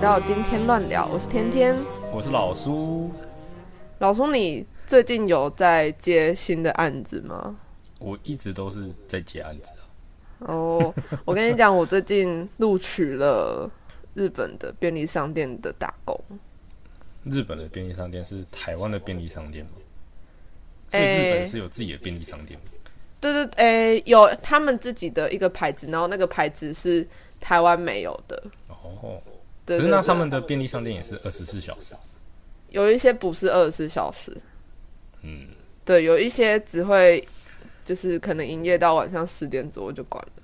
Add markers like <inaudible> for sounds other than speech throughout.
到今天乱聊，我是天天，我是老苏。老苏，你最近有在接新的案子吗？我一直都是在接案子啊。哦，我跟你讲，我最近录取了日本的便利商店的打工。日本的便利商店是台湾的便利商店吗？所以日本是有自己的便利商店吗？对对，诶，有他们自己的一个牌子，然后那个牌子是台湾没有的。哦，对对可是那他们的便利商店也是二十四小时。有一些不是二十四小时，嗯，对，有一些只会就是可能营业到晚上十点左右就关了。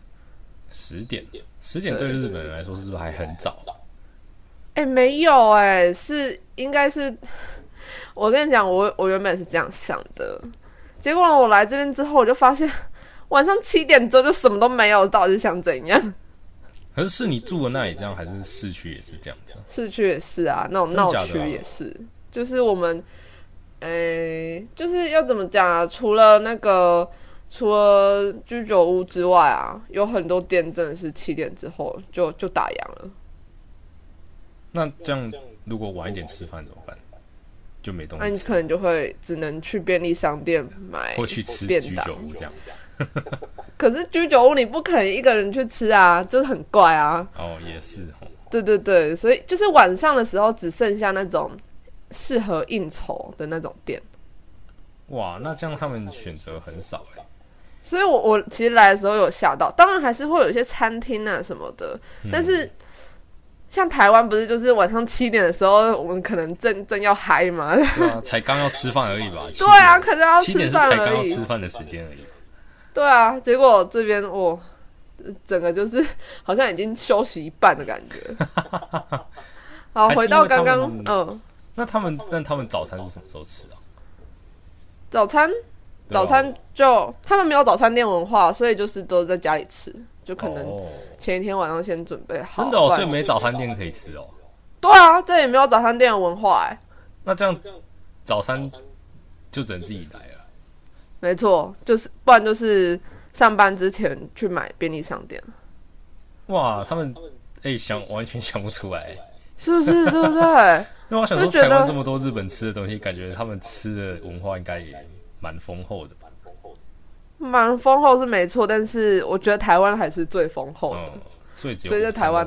十点，十点对日本人来说是不是还很早？哎、没有哎、是应该是，我跟你讲，我我原本是这样想的，结果我来这边之后，我就发现晚上七点钟就什么都没有，到底是想怎样？可是是你住的那里这样，还是市区也是这样子啊？市区也是啊，那种闹区也是，就是我们，诶、就是要怎么讲啊？除了那个，除了居酒屋之外啊，有很多店真的是七点之后就就打烊了。那这样如果晚一点吃饭怎么办？就没东西那你，可能就会只能去便利商店买或去吃居酒。屋这样。可是居酒屋你不可能一个人去吃啊，就是很怪啊。哦，也是哦。对对对，所以就是晚上的时候只剩下那种适合应酬的那种店。哇，那这样他们选择很少哎。所以我我其实来的时候有吓到，当然还是会有一些餐厅啊什么的，嗯但是像台湾不是就是晚上七点的时候，我们可能正正要嗨嘛，对啊，才刚要吃饭而已吧？对啊，可是要七点吃饭而七点是才刚要，吃饭的时间而已。对啊，结果这边我整个就是 <laughs> 好像已经休息一半的感觉。<laughs> 好，回到刚刚嗯，那他们那他们早餐是什么时候吃啊？早餐早餐就他们没有早餐店文化，所以就是都在家里吃，就可能哦前一天晚上先准备好。真的哦，所以没早餐店可以吃哦。对啊，这也没有早餐店的文化哎、那这样早餐就只能自己来了。没错，就是不然就是上班之前去买便利商店，哇，他们哎、想完全想不出来。是不是？<laughs> 对不对？因为我想说，台湾这么多日本吃的东西，感觉他们吃的文化应该也蛮丰厚的吧？蛮丰厚是没错，但是我觉得台湾还是最丰厚的，嗯，所以只有所以在台湾。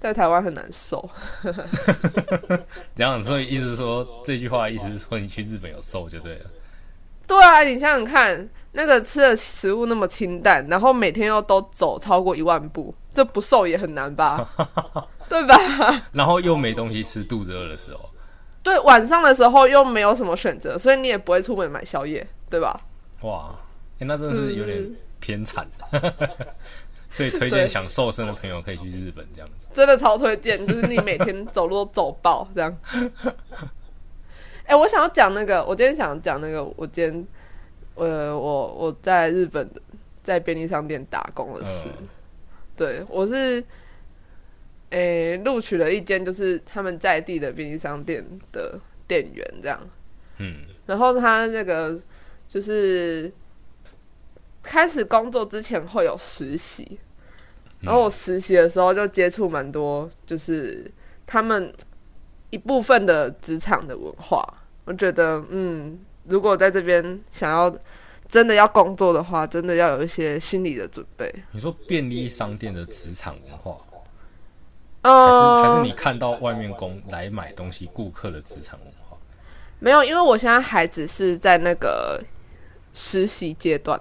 在台湾很难受。<laughs> 这样，所以意思是说，这句话的意思是说，你去日本有瘦就对了。对啊，你想想看，那个吃的食物那么清淡，然后每天又都走超过一万步，这不瘦也很难吧？<laughs> 对吧？然后又没东西吃，肚子饿的时候，对，晚上的时候又没有什么选择，所以你也不会出门买宵夜，对吧？哇，哎、那真的是有点偏惨。<laughs> 所以推荐想瘦身的朋友可以去日本这样子。真的超推荐，就是你每天走路都走爆这样。<laughs> 哎、我想要讲那个，我今天想讲那个，我今天呃，我我在日本的在便利商店打工的事。嗯对我是诶录取了一间就是他们在地的便利商店的店员这样，嗯，然后他那个就是开始工作之前会有实习，然后我实习的时候就接触蛮多，就是他们一部分的职场的文化。我觉得，嗯，如果在这边想要真的要工作的话，真的要有一些心理的准备。你说便利商店的职场文化，还呃，是还是你看到外面工来买东西顾客的职场文化？没有，因为我现在还只是在那个实习阶段，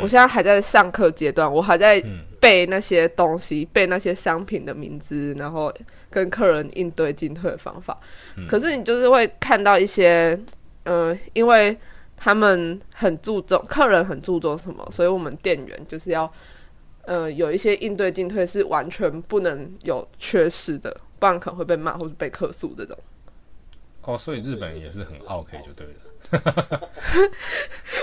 我现在还在上课阶段，我还在嗯背那些东西，背那些商品的名字，然后跟客人应对进退的方法。可是你就是会看到一些，呃，因为他们很注重客人很注重什么，所以我们店员就是要，呃，有一些应对进退是完全不能有缺失的，不然可能会被骂或者被客诉这种。哦，所以日本人也是很 OK 就对了。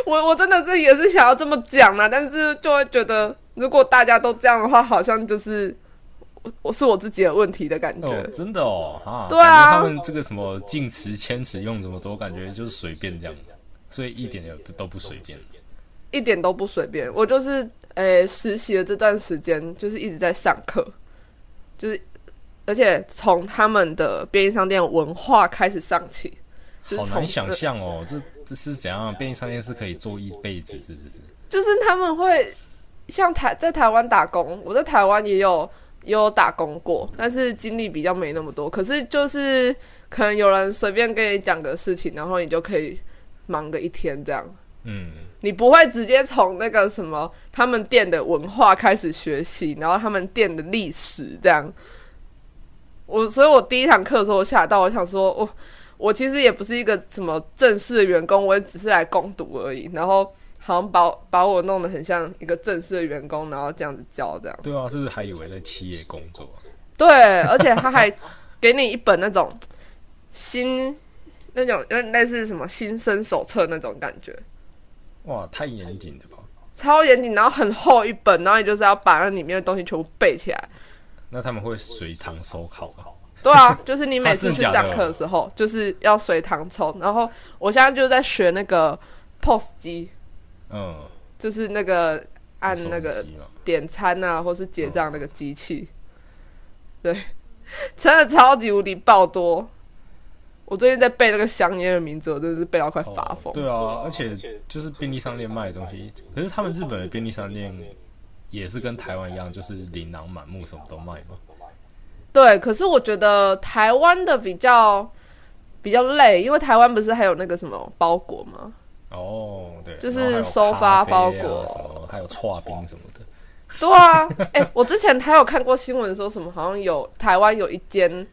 我我真的是也是想要这么讲嘛，但是就会觉得，如果大家都这样的话，好像就是我我是我自己的问题的感觉。哦，真的哦，啊，对啊他们这个什么敬词、谦词用这么多，感觉就是随便这样，所以一点也不都不随便。一点都不随便。我就是诶、实习的这段时间，就是一直在上课，就是而且从他们的便利商店文化开始上起，就是好难想象哦，这这是怎样？便利商店是可以做一辈子，是不是？就是他们会像台在台湾打工，我在台湾也有也有打工过，但是经历比较没那么多。可是就是可能有人随便跟你讲个事情，然后你就可以忙个一天这样。嗯，你不会直接从那个什么他们店的文化开始学习，然后他们店的历史这样。我所以，我第一堂课的时候我吓到，我想说，我我其实也不是一个什么正式的员工，我也只是来攻读而已。然后好像把把我弄得很像一个正式的员工，然后这样子教这样。对啊，是不是还以为在企业工作？对，而且他还给你一本那种新那种因为类似什么新生手册那种感觉。哇，太严谨了吧？超严谨，然后很厚一本，然后你就是要把那里面的东西全部背起来。那他们会随堂收考吗？对啊，就是你每次去 <laughs> 上课的时候，就是要随堂抽。然后我现在就在学那个 POS 机，嗯，就是那个按那个点餐啊，或是结账那个机器。对，真的超级无敌爆多。我最近在背那个香烟的名字，我真的是背到快发疯。哦对啊，而且就是便利商店卖的东西，可是他们日本的便利商店也是跟台湾一样，就是琳琅满目，什么都卖嘛。对，可是我觉得台湾的比较比较累，因为台湾不是还有那个什么包裹吗？哦，对，就是收发包裹。什么，还有串冰什么的。对啊，哎、我之前还有看过新闻说什么，好像有台湾有一间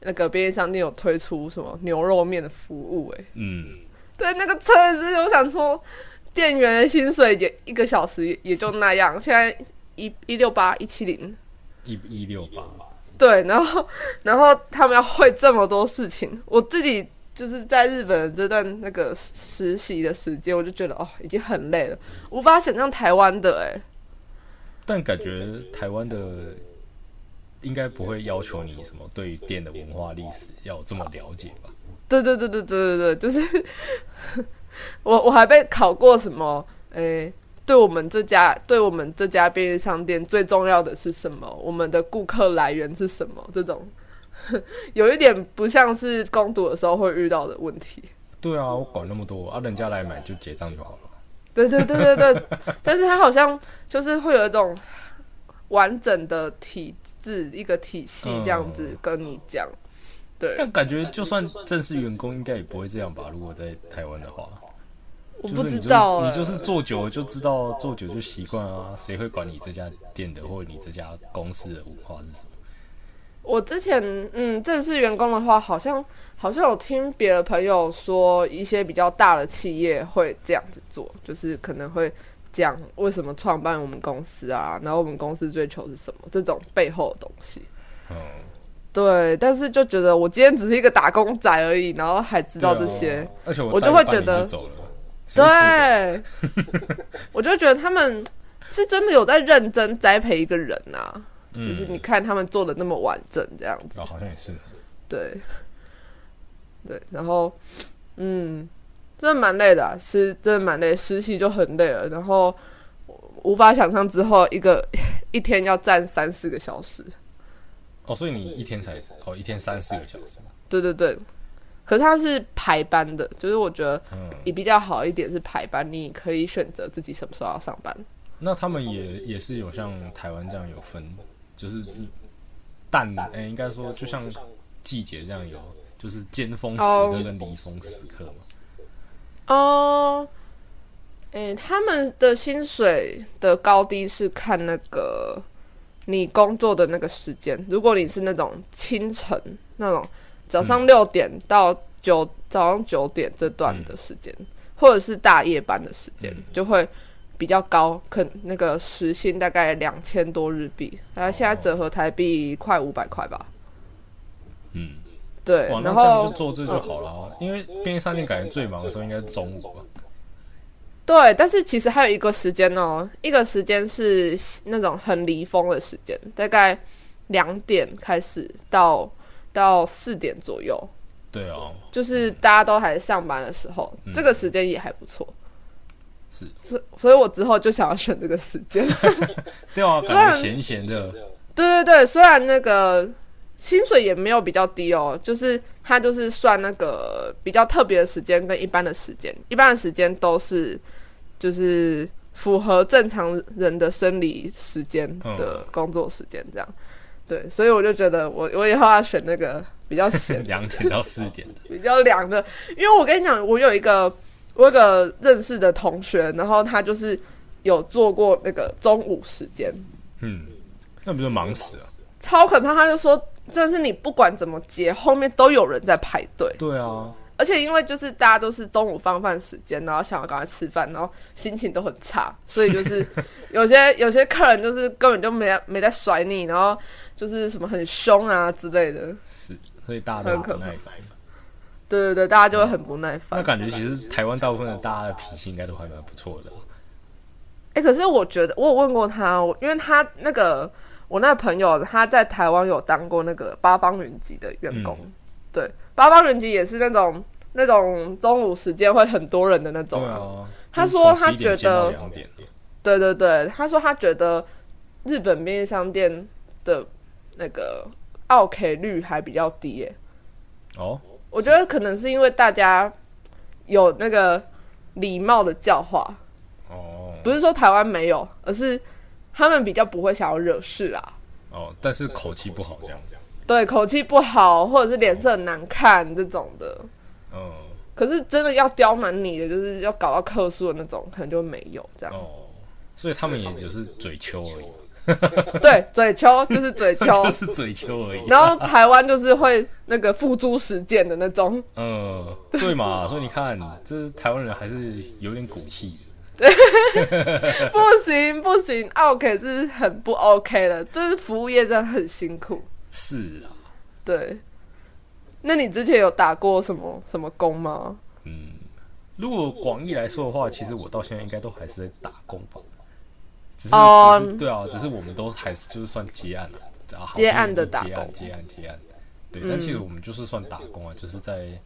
那个便利商店有推出什么牛肉面的服务、哎，嗯，对，那个真的是我想说，店员的薪水也一个小时也也就那样，现在一一六八一七零，一一六八，对，然后然后他们要会这么多事情，我自己就是在日本的这段那个实习的时间，我就觉得哦，已经很累了，无法想象台湾的哎、但感觉台湾的应该不会要求你什么对于店的文化历史要有这么了解吧？对对对对对对对，就是 <laughs> 我我还被考过什么？诶，对我们这家对我们这家便利商店最重要的是什么？我们的顾客来源是什么？这种 <laughs> 有一点不像是攻读的时候会遇到的问题。对啊，我管那么多啊，人家来买就结账就好了。对对对对对，<laughs> 但是他好像就是会有一种完整的体制、一个体系这样子跟你讲。对，但感觉就算正式员工应该也不会这样吧？如果在台湾的话，我不就是你知道、欸，就是你就是做久了就知道，做久就习惯啊。谁会管你这家店的或者你这家公司的文化是什么？我之前嗯，正式员工的话，好像好像有听别的朋友说，一些比较大的企业会这样子做，就是可能会讲为什么创办我们公司啊，然后我们公司追求是什么这种背后的东西。嗯，对，但是就觉得我今天只是一个打工仔而已，然后还知道这些啊，而且我我就会觉得对，<laughs> 我就觉得他们是真的有在认真栽培一个人啊，嗯。就是你看他们做的那么完整这样子。哦，好像也是，对，对，然后，嗯，真的蛮累的、啊，实真的蛮累，实习就很累了，然后无法想象之后一个一天要站三四个小时，哦，所以你一天才哦，一天三四个小时，对对对，可是它是排班的，就是我觉得嗯，也比较好一点是排班，你可以选择自己什么时候要上班。那他们也也是有像台湾这样有分，就是淡，哎、应该说就像季节这样有，就是尖峰时哦刻跟离峰时刻嘛。哦，哎，他们的薪水的高低是看那个你工作的那个时间。如果你是那种清晨那种早上六点到九、早上九点这段的时间，或者是大夜班的时间，嗯就会比较高，可那个时薪大概两千多日币，大概现在折合台币快五百块吧。嗯，对哇，，那然这样就后做这就好了啊、因为便利商店感觉最忙的时候应该是中午吧。对，但是其实还有一个时间哦，一个时间是那种很离峰的时间，大概两点开始到到四点左右，对哦，就是大家都还上班的时候，嗯这个时间也还不错。是，所所以，我之后就想要选这个时间。<laughs> 对啊，<laughs> 虽然感觉闲闲的，对对对，虽然那个薪水也没有比较低哦，就是他就是算那个比较特别的时间跟一般的时间，一般的时间都是就是符合正常人的生理时间的工作时间这样。对，所以我就觉得我我以后要选那个比较闲 <laughs> 两点到四点。的，比较凉的，因为我跟你讲，我有一个我有个认识的同学，然后他就是有做过那个中午时间，嗯，那不就忙死了？超可怕！他就说，真的是你不管怎么接，后面都有人在排队。对啊，而且因为就是大家都是中午放饭时间，然后想要赶快吃饭，然后心情都很差，所以就是 <laughs> 有些有些客人就是根本就没没在甩你，然后就是什么很凶啊之类的。是，所以大家都很不耐烦。对对对，大家就会很不耐烦。那感觉其实台湾大部分的大家的脾气应该都还蛮不错的。哎，可是我觉得我有问过他，因为他那个。我那个朋友他在台湾有当过那个八方云集的员工，对，八方云集也是那种那种中午时间会很多人的那种。啊，他说他觉得，对对对，他说他觉得日本便利商店的那个奥 K 率还比较低耶。哦，我觉得可能是因为大家有那个礼貌的教化。哦，不是说台湾没有，而是。他们比较不会想要惹事啦，哦，但是口气不好这样，对，口气不好或者是脸色很难看这种的，嗯，可是真的要刁难你的，就是要搞到客诉的那种，可能就没有这样。哦，所以他们也就是嘴丘而已，<laughs> 对，嘴秋就是嘴秋，就是嘴秋 <laughs> 而已。然后台湾就是会那个付诸实践的那种，嗯，对嘛，<laughs> 所以你看，这台湾人还是有点骨气。不行不行，OK 是很不 OK 的，就是服务业真的很辛苦。是啊，对。那你之前有打过什么什么工吗？嗯，如果广义来说的话，其实我到现在应该都还是在打工吧。只是，对啊，只是我们都还是就是算接案了，接案的打工，接案接案。对，但其实我们就是算打工啊，就是在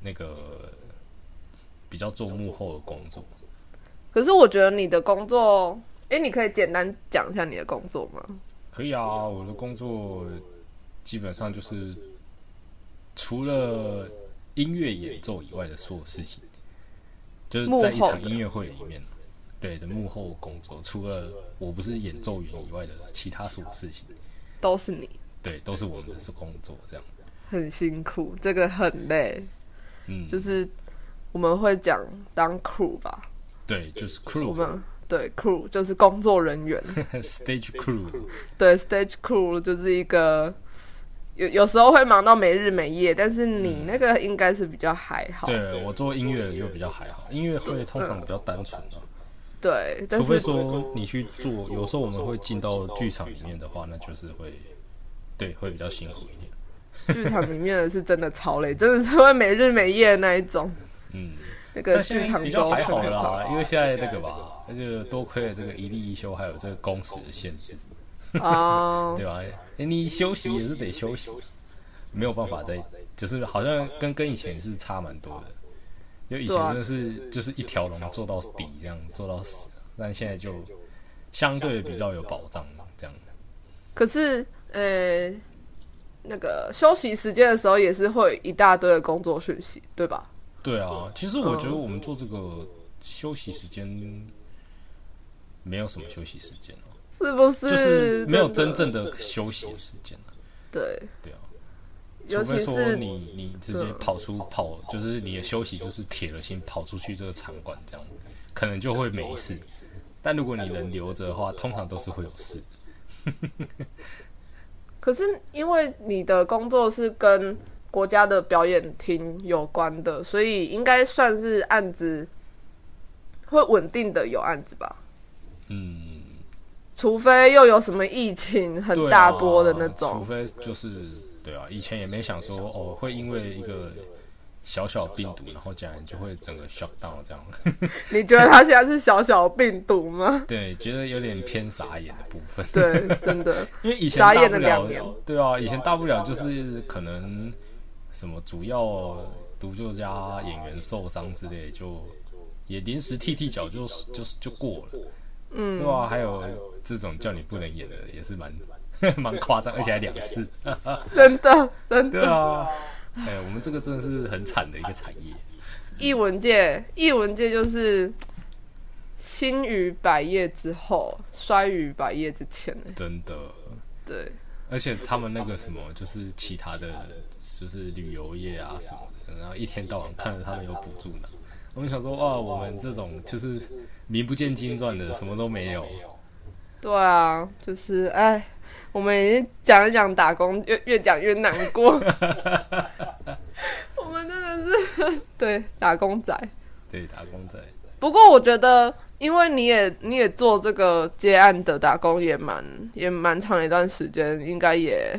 那个比较做幕后的工作。可是我觉得你的工作，哎，你可以简单讲一下你的工作吗？可以啊，我的工作基本上就是除了音乐演奏以外的所有事情，就是在一场音乐会里面，对的幕后工作，除了我不是演奏员以外的其他所有事情，都是你，对，都是我们的是工作，这样很辛苦，这个很累，嗯，就是我们会讲当 crew 吧。对，就是 crew 我们。对，crew 就是工作人员。<laughs> Stage crew。对，stage crew 就是一个有有时候会忙到没日没夜，但是你那个应该是比较还好。对我做音乐的就比较还好，音乐会通常比较单纯啊。对，除非说你去做，有时候我们会进到剧场里面的话，那就是会对会比较辛苦一点。剧场里面的是真的超累，真的是会没日没夜的那一种。嗯。<laughs> 那个剧场比较还好啦，因为现在这个吧，那就多亏了这个一例一休，还有这个工时的限制哦，<laughs> 对吧？你休息也是得休息，没有办法在，就是好像跟跟以前是差蛮多的，因为以前真的是就是一条龙做到底这样做到死，但现在就相对比较有保障这样。可是呃，那个休息时间的时候也是会一大堆的工作讯息，对吧？对啊，其实我觉得我们做这个休息时间没有什么休息时间哦，是不是？就是没有真正的休息的时间对。对啊，除非说你你直接跑出跑，就是你的休息就是铁了心跑出去这个场馆这样，可能就会没事。但如果你能留着的话，通常都是会有事。<laughs> 可是因为你的工作是跟。国家的表演厅有关的，所以应该算是案子会稳定的有案子吧。嗯，除非又有什么疫情很大波的那种。除非就是对啊，以前也没想说哦，会因为一个小小病毒，然后竟然就会整个 shut down 这样。<laughs> 你觉得他现在是小小病毒吗？<laughs> 对，觉得有点偏傻眼的部分。对，真的，<laughs> 因为以前傻眼的两年。对啊，以前大不了就是可能。什么主要独奏家演员受伤之类，就也临时踢踢脚就就就过了，嗯，对啊？还有这种叫你不能演的，也是蛮 <laughs> 蛮夸张，而且还两次。<laughs> 真的真的。对啊，哎，我们这个真的是很惨的一个产业。艺文界，艺文界就是兴于百业之后，衰于百业之前呢。真的。对。而且他们那个什么，就是其他的，就是旅游业啊什么的，然后一天到晚看着他们有补助呢。我们想说，哇，我们这种就是名不见经传的，什么都没有。对啊，就是哎，我们讲一讲打工，越越讲越难过。<laughs> 我们真的是 <laughs> 对打工仔，对打工仔。不过我觉得，因为你也你也做这个接案的打工，也蛮也蛮长一段时间，应该也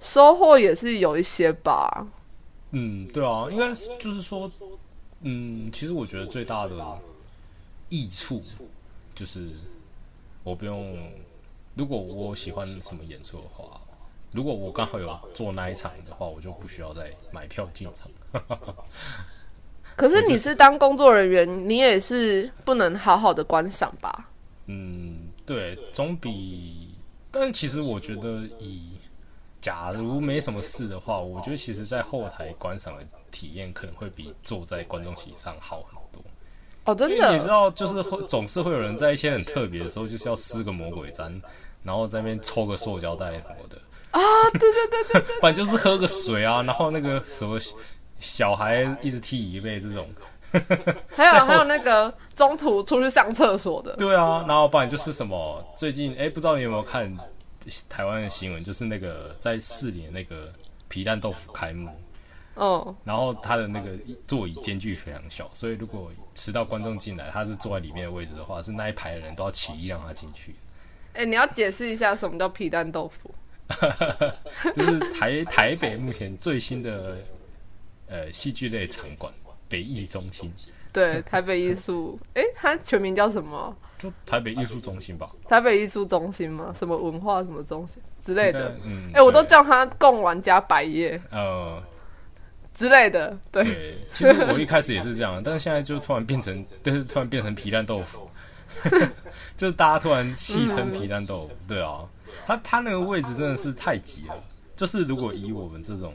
收获也是有一些吧。嗯，对啊，应该是就是说，嗯，其实我觉得最大的益处就是。我不用，如果我喜欢什么演出的话，如果我刚好有做那一场的话，我就不需要再买票进场。<laughs> 可是你是当工作人员，你也是不能好好的观赏吧？嗯，对，总比……但其实我觉得，以假如没什么事的话，我觉得其实在后台观赏的体验可能会比坐在观众席上好很多。哦，真的，你知道，就是会总是会有人在一些很特别的时候，就是要施个魔鬼毡，然后在那边抽个塑胶袋什么的啊，对对对对对，不然就是喝个水啊，然后那个什么小孩一直踢椅背这种，<laughs> 还有 <laughs> 还有那个中途出去上厕所的，对啊，然后不然就是什么最近哎，不知道你有没有看台湾的新闻，就是那个在四年那个皮蛋豆腐开幕。哦，然后他的那个座椅间距非常小，所以如果迟到观众进来，他是坐在里面的位置的话，是那一排的人都要起立让他进去。哎，你要解释一下什么叫皮蛋豆腐？<laughs> 就是台台北目前最新的呃戏剧类场馆北艺中心。对，台北艺术，哎，它全名叫什么？就台北艺术中心吧。台北艺术中心吗？什么文化什么中心之类的？嗯，哎，我都叫它共玩家百叶。呃。之类的，对。其实我一开始也是这样，但是现在就突然变成，就是突然变成皮蛋豆腐，<laughs> 就是大家突然戏称皮蛋豆腐。对啊，他他那个位置真的是太挤了。就是如果以我们这种，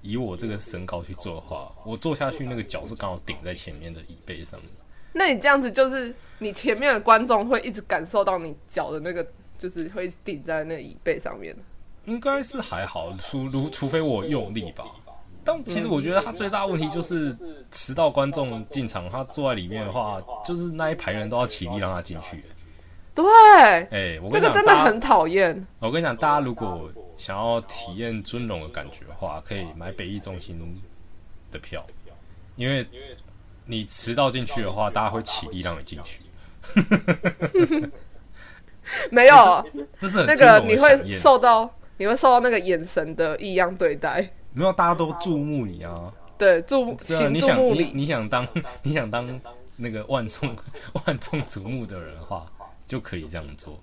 以我这个身高去做的话，我坐下去那个脚是刚好顶在前面的椅背上面。那你这样子就是你前面的观众会一直感受到你脚的那个，就是会顶在那椅背上面。应该是还好，除如除非我用力吧。但其实我觉得他最大问题就是迟到观众进场，他坐在里面的话，就是那一排人都要起立让他进去。对，哎，我这个真的很讨厌。我跟你讲，大家如果想要体验尊荣的感觉的话，可以买北艺中心的票，因为你迟到进去的话，大家会起立让你进去。没有，这是那个你会受到你会受到那个眼神的异样对待。没有，大家都注目你啊！对，注目，你想你你想当 <laughs> 你想当那个万众万众瞩目的人的话，就可以这样做。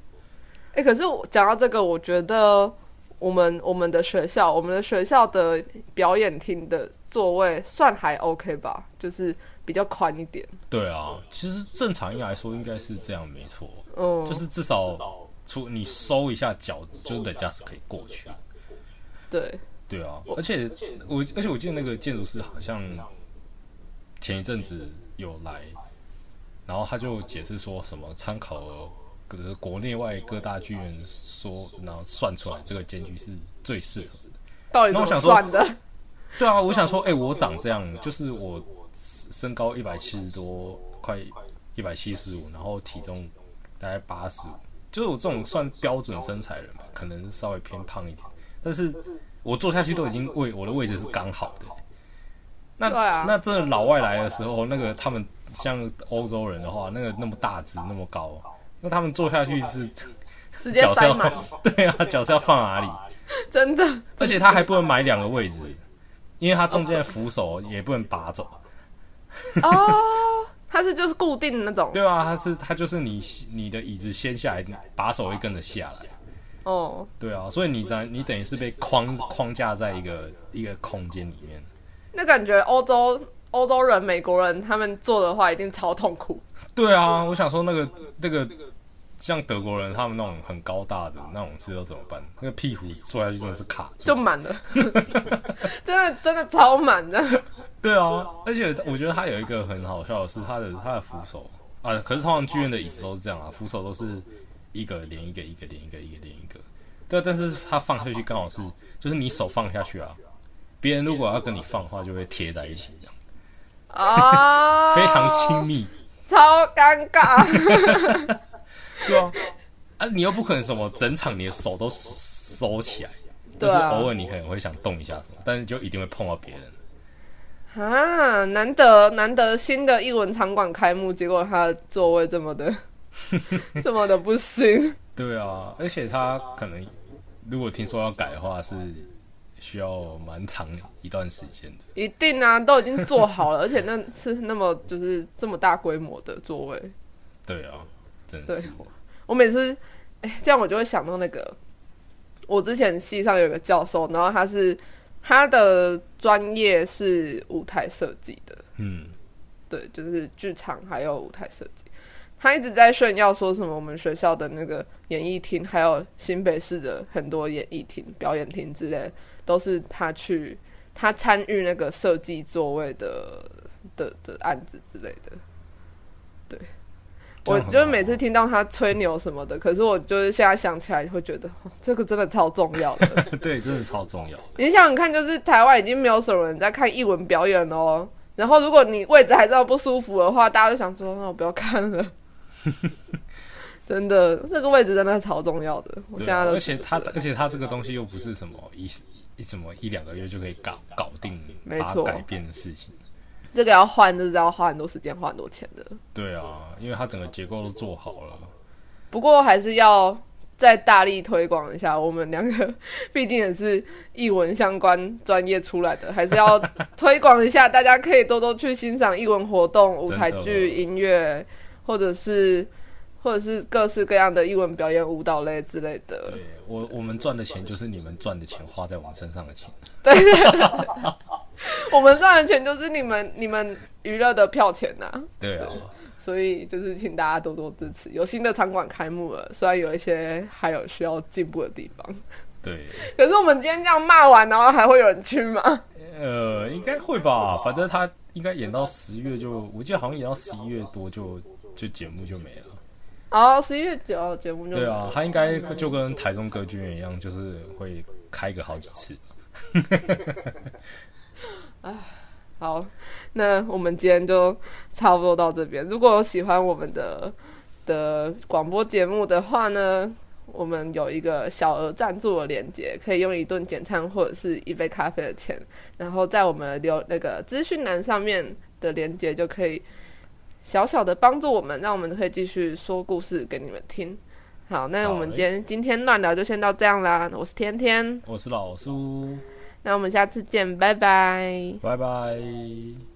哎，可是我讲到这个，我觉得我们我们的学校，我们的学校的表演厅的座位算还 OK 吧，就是比较宽一点。对啊，其实正常应该来说应该是这样，没错。嗯，就是至少出你收一下脚，就人家是可以过去。对。对啊，而且我而且我记得那个建筑师好像前一阵子有来，然后他就解释说什么参考各国内外各大剧院说，然后算出来这个间距是最适合的。到底怎么算的？<laughs> 对啊，我想说，哎，我长这样，就是我身高一百七十多，快一百七十五，然后体重大概八十五，就是我这种算标准身材人吧，可能稍微偏胖一点，但是。我坐下去都已经位，我的位置是刚好的。那那真的老外来的时候，那个他们像欧洲人的话，那个那么大只那么高，那他们坐下去是直接塞满。<laughs> 对啊，脚是要放哪里？<laughs> 真的。而且他还不能买两个位置，因为他中间的扶手也不能拔走。哦，它是就是固定的那种。对啊，它是它就是你你的椅子掀下来，把手会跟着下来。哦，对啊，所以你在你等于是被框框架在一个一个空间里面。那感觉欧洲欧洲人、美国人他们做的话，一定超痛苦。对啊，我想说那个那个像德国人他们那种很高大的那种吃都怎么办？那个屁股坐下去真的是卡住，就满了，<laughs> 真的真的超满的。对啊，而且我觉得他有一个很好笑的是，他的他的扶手啊，可是通常剧院的椅子都是这样啊，扶手都是一个连一个，一个连一个，一个连一个。对，但是他放下去刚好是，就是你手放下去啊，别人如果要跟你放的话，就会贴在一起这样啊，非常亲密，超尴尬。<laughs> 对啊，啊，你又不可能什么整场你的手都收起来，就是偶尔你可能会想动一下什么，但是就一定会碰到别人。啊，难得难得新的一文场馆开幕，结果他的座位这么的 <laughs> 这么的不行。对啊，而且他可能如果听说要改的话，是需要蛮长一段时间的。一定啊，都已经做好了，<laughs> 而且那是那么就是这么大规模的座位。对啊，真的是。我每次哎，这样我就会想到那个，我之前系上有个教授，然后他是。他的专业是舞台设计的，嗯，对，就是剧场还有舞台设计。他一直在炫耀说什么我们学校的那个演艺厅，还有新北市的很多演艺厅、表演厅之类，都是他去他参与那个设计座位的的的案子之类的，对。我就每次听到他吹牛什么的，可是我就是现在想起来会觉得，这个真的超重要的。<laughs> 对，真的超重要。你想想看，就是台湾已经没有什么人在看艺文表演哦。然后如果你位置还这么不舒服的话，大家就想说，那我不要看了。<laughs> 真的，那个位置真的超重要的。我现在而且他，而且他这个东西又不是什么一一什么一两个月就可以搞搞定，没错，改变的事情。这个要换，就是要花很多时间、花很多钱的。对啊，因为它整个结构都做好了。不过还是要再大力推广一下，我们两个 <laughs> 毕竟也是译文相关专业出来的，还是要 <laughs> 推广一下。大家可以多多去欣赏译文活动、舞台剧、音乐，或者是或者是各式各样的英文表演、舞蹈类之类的。对我，我们赚的钱就是你们赚的钱，花在我们身上的钱。对。<laughs> 我们赚的钱就是你们你们娱乐的票钱呐。对啊，所以就是请大家多多支持。有新的场馆开幕了，虽然有一些还有需要进步的地方。对。可是我们今天这样骂完，然后还会有人去吗？呃，应该会吧。反正他应该演到十月就，我记得好像演到十一月多就就节目就没了。哦，十一月九号节目就对啊，他应该就跟台中歌剧院一样，就是会开个好几次。<laughs> 哎，好，那我们今天就差不多到这边。如果有喜欢我们的的广播节目的话呢，我们有一个小额赞助的链接，可以用一顿简餐或者是一杯咖啡的钱，然后在我们留那个资讯栏上面的链接就可以小小的帮助我们，让我们可以继续说故事给你们听。好，那我们今天今天乱聊就先到这样啦。我是天天，我是老苏。那我们下次见，拜拜。拜拜。